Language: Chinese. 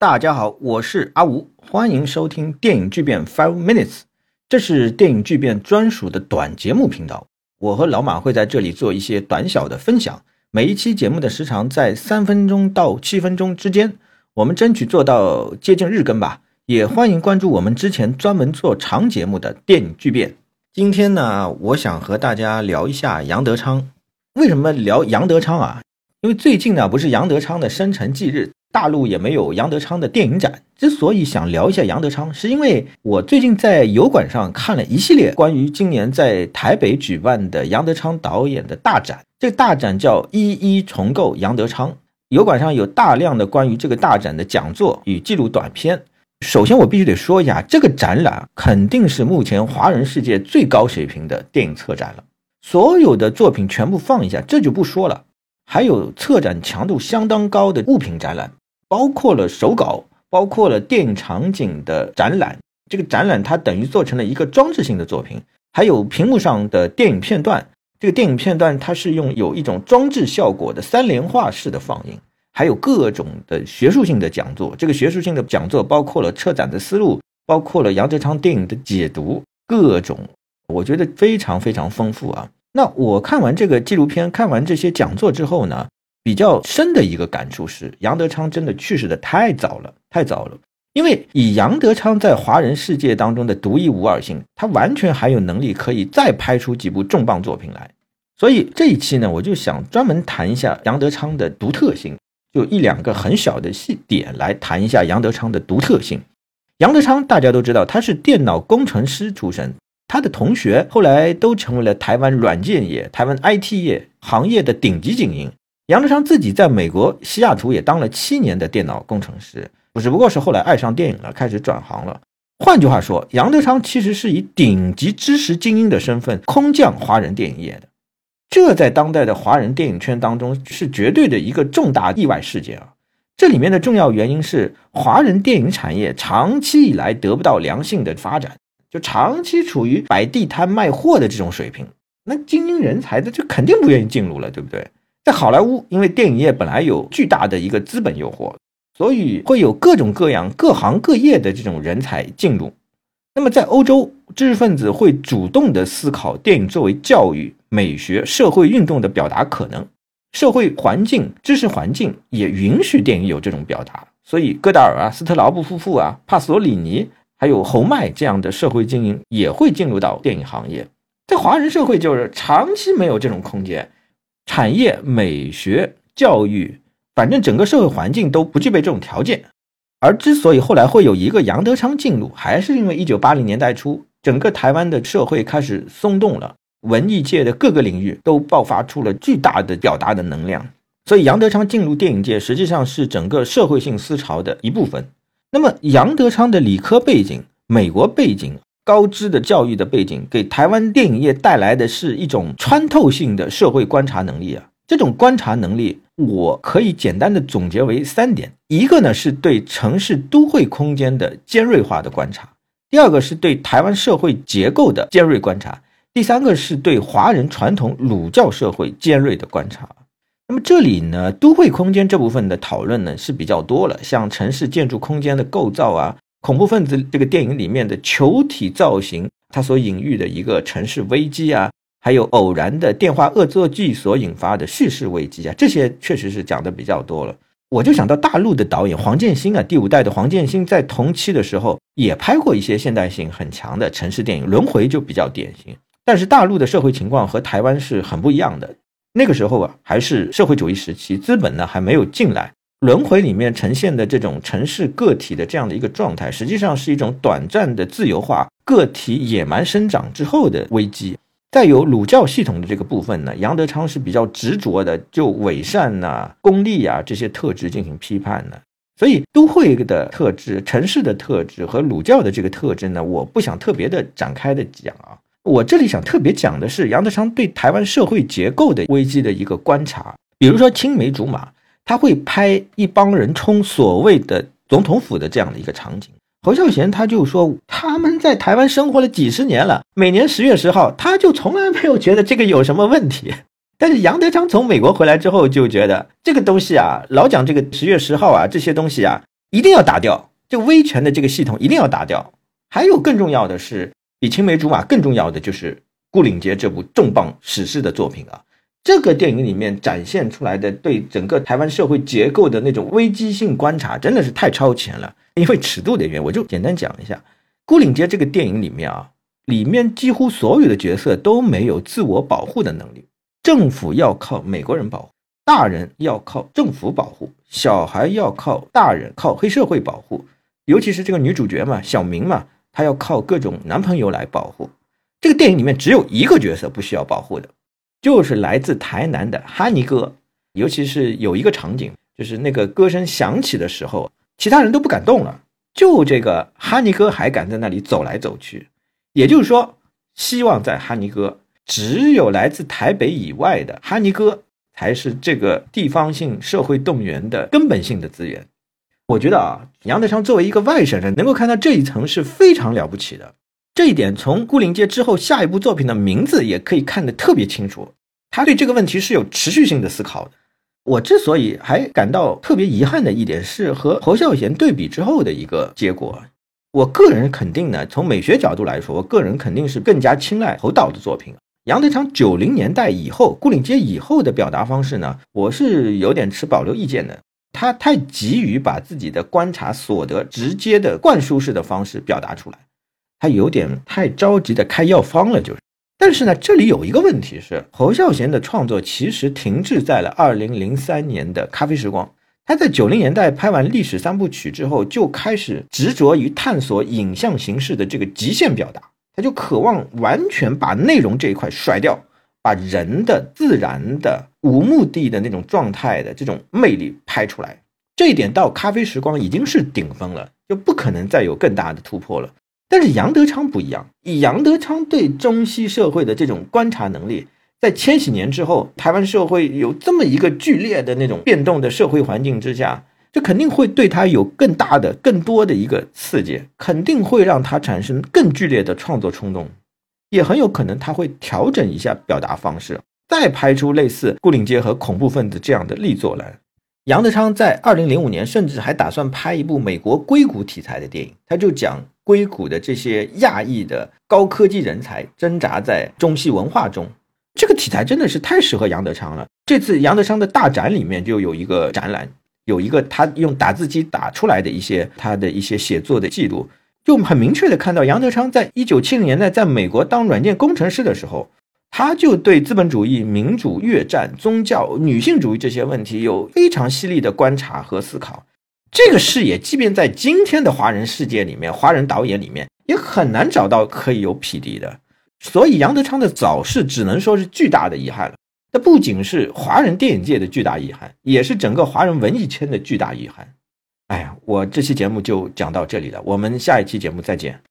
大家好，我是阿吴，欢迎收听电影巨变 Five Minutes，这是电影巨变专属的短节目频道。我和老马会在这里做一些短小的分享，每一期节目的时长在三分钟到七分钟之间，我们争取做到接近日更吧。也欢迎关注我们之前专门做长节目的电影巨变。今天呢，我想和大家聊一下杨德昌。为什么聊杨德昌啊？因为最近呢，不是杨德昌的生辰忌日。大陆也没有杨德昌的电影展。之所以想聊一下杨德昌，是因为我最近在油管上看了一系列关于今年在台北举办的杨德昌导演的大展。这个大展叫“一一重构杨德昌”。油管上有大量的关于这个大展的讲座与记录短片。首先，我必须得说一下，这个展览肯定是目前华人世界最高水平的电影策展了。所有的作品全部放一下，这就不说了。还有策展强度相当高的物品展览。包括了手稿，包括了电影场景的展览。这个展览它等于做成了一个装置性的作品，还有屏幕上的电影片段。这个电影片段它是用有一种装置效果的三联画式的放映，还有各种的学术性的讲座。这个学术性的讲座包括了策展的思路，包括了杨德昌电影的解读，各种我觉得非常非常丰富啊。那我看完这个纪录片，看完这些讲座之后呢？比较深的一个感触是，杨德昌真的去世的太早了，太早了。因为以杨德昌在华人世界当中的独一无二性，他完全还有能力可以再拍出几部重磅作品来。所以这一期呢，我就想专门谈一下杨德昌的独特性，就一两个很小的细点来谈一下杨德昌的独特性。杨德昌大家都知道，他是电脑工程师出身，他的同学后来都成为了台湾软件业、台湾 IT 业行业的顶级精英。杨德昌自己在美国西雅图也当了七年的电脑工程师，只不过是后来爱上电影了，开始转行了。换句话说，杨德昌其实是以顶级知识精英的身份空降华人电影业的，这在当代的华人电影圈当中是绝对的一个重大意外事件啊！这里面的重要原因是华人电影产业长期以来得不到良性的发展，就长期处于摆地摊卖货的这种水平，那精英人才的就肯定不愿意进入了，对不对？在好莱坞，因为电影业本来有巨大的一个资本诱惑，所以会有各种各样、各行各业的这种人才进入。那么在欧洲，知识分子会主动的思考电影作为教育、美学、社会运动的表达可能，社会环境、知识环境也允许电影有这种表达。所以，戈达尔啊、斯特劳布夫妇啊、帕索里尼，还有侯麦这样的社会精英也会进入到电影行业。在华人社会，就是长期没有这种空间。产业、美学、教育，反正整个社会环境都不具备这种条件。而之所以后来会有一个杨德昌进入，还是因为一九八零年代初，整个台湾的社会开始松动了，文艺界的各个领域都爆发出了巨大的表达的能量。所以杨德昌进入电影界，实际上是整个社会性思潮的一部分。那么杨德昌的理科背景、美国背景。高知的教育的背景，给台湾电影业带来的是一种穿透性的社会观察能力啊！这种观察能力，我可以简单的总结为三点：一个呢是对城市都会空间的尖锐化的观察；第二个是对台湾社会结构的尖锐观察；第三个是对华人传统儒教社会尖锐的观察。那么这里呢，都会空间这部分的讨论呢是比较多了，像城市建筑空间的构造啊。恐怖分子这个电影里面的球体造型，它所隐喻的一个城市危机啊，还有偶然的电话恶作剧所引发的叙事危机啊，这些确实是讲的比较多了。我就想到大陆的导演黄建新啊，第五代的黄建新在同期的时候也拍过一些现代性很强的城市电影，《轮回》就比较典型。但是大陆的社会情况和台湾是很不一样的，那个时候啊，还是社会主义时期，资本呢还没有进来。轮回里面呈现的这种城市个体的这样的一个状态，实际上是一种短暂的自由化、个体野蛮生长之后的危机。再有儒教系统的这个部分呢，杨德昌是比较执着的，就伪善呐、功利啊这些特质进行批判的。所以都会的特质、城市的特质和儒教的这个特质呢，我不想特别的展开的讲啊。我这里想特别讲的是杨德昌对台湾社会结构的危机的一个观察，比如说青梅竹马。他会拍一帮人冲所谓的总统府的这样的一个场景。侯孝贤他就说他们在台湾生活了几十年了，每年十月十号，他就从来没有觉得这个有什么问题。但是杨德昌从美国回来之后就觉得这个东西啊，老讲这个十月十号啊，这些东西啊，一定要打掉，这威权的这个系统一定要打掉。还有更重要的是，比青梅竹马更重要的就是《顾岭街》这部重磅史诗的作品啊。这个电影里面展现出来的对整个台湾社会结构的那种危机性观察，真的是太超前了。因为尺度的原因，我就简单讲一下《孤岭街》这个电影里面啊，里面几乎所有的角色都没有自我保护的能力。政府要靠美国人保护，大人要靠政府保护，小孩要靠大人靠黑社会保护，尤其是这个女主角嘛，小明嘛，她要靠各种男朋友来保护。这个电影里面只有一个角色不需要保护的。就是来自台南的哈尼哥，尤其是有一个场景，就是那个歌声响起的时候，其他人都不敢动了，就这个哈尼哥还敢在那里走来走去。也就是说，希望在哈尼哥，只有来自台北以外的哈尼哥，才是这个地方性社会动员的根本性的资源。我觉得啊，杨德昌作为一个外省人，能够看到这一层是非常了不起的。这一点从《孤岭街》之后下一部作品的名字也可以看得特别清楚。他对这个问题是有持续性的思考的。我之所以还感到特别遗憾的一点，是和侯孝贤对比之后的一个结果。我个人肯定呢，从美学角度来说，我个人肯定是更加青睐侯导的作品。杨德昌九零年代以后，《孤岭街》以后的表达方式呢，我是有点持保留意见的。他太急于把自己的观察所得直接的灌输式的方式表达出来。他有点太着急的开药方了，就是。但是呢，这里有一个问题是，侯孝贤的创作其实停滞在了二零零三年的《咖啡时光》。他在九零年代拍完历史三部曲之后，就开始执着于探索影像形式的这个极限表达，他就渴望完全把内容这一块甩掉，把人的自然的无目的的那种状态的这种魅力拍出来。这一点到《咖啡时光》已经是顶峰了，就不可能再有更大的突破了。但是杨德昌不一样，以杨德昌对中西社会的这种观察能力，在千禧年之后，台湾社会有这么一个剧烈的那种变动的社会环境之下，这肯定会对他有更大的、更多的一个刺激，肯定会让他产生更剧烈的创作冲动，也很有可能他会调整一下表达方式，再拍出类似《孤岭街》和《恐怖分子》这样的力作来。杨德昌在二零零五年甚至还打算拍一部美国硅谷题材的电影，他就讲。硅谷的这些亚裔的高科技人才挣扎在中西文化中，这个题材真的是太适合杨德昌了。这次杨德昌的大展里面就有一个展览，有一个他用打字机打出来的一些他的一些写作的记录，就很明确的看到杨德昌在一九七零年代在美国当软件工程师的时候，他就对资本主义、民主、越战、宗教、女性主义这些问题有非常犀利的观察和思考。这个视野，即便在今天的华人世界里面，华人导演里面也很难找到可以有匹敌的。所以杨德昌的早逝只能说是巨大的遗憾了。那不仅是华人电影界的巨大遗憾，也是整个华人文艺圈的巨大遗憾。哎呀，我这期节目就讲到这里了，我们下一期节目再见。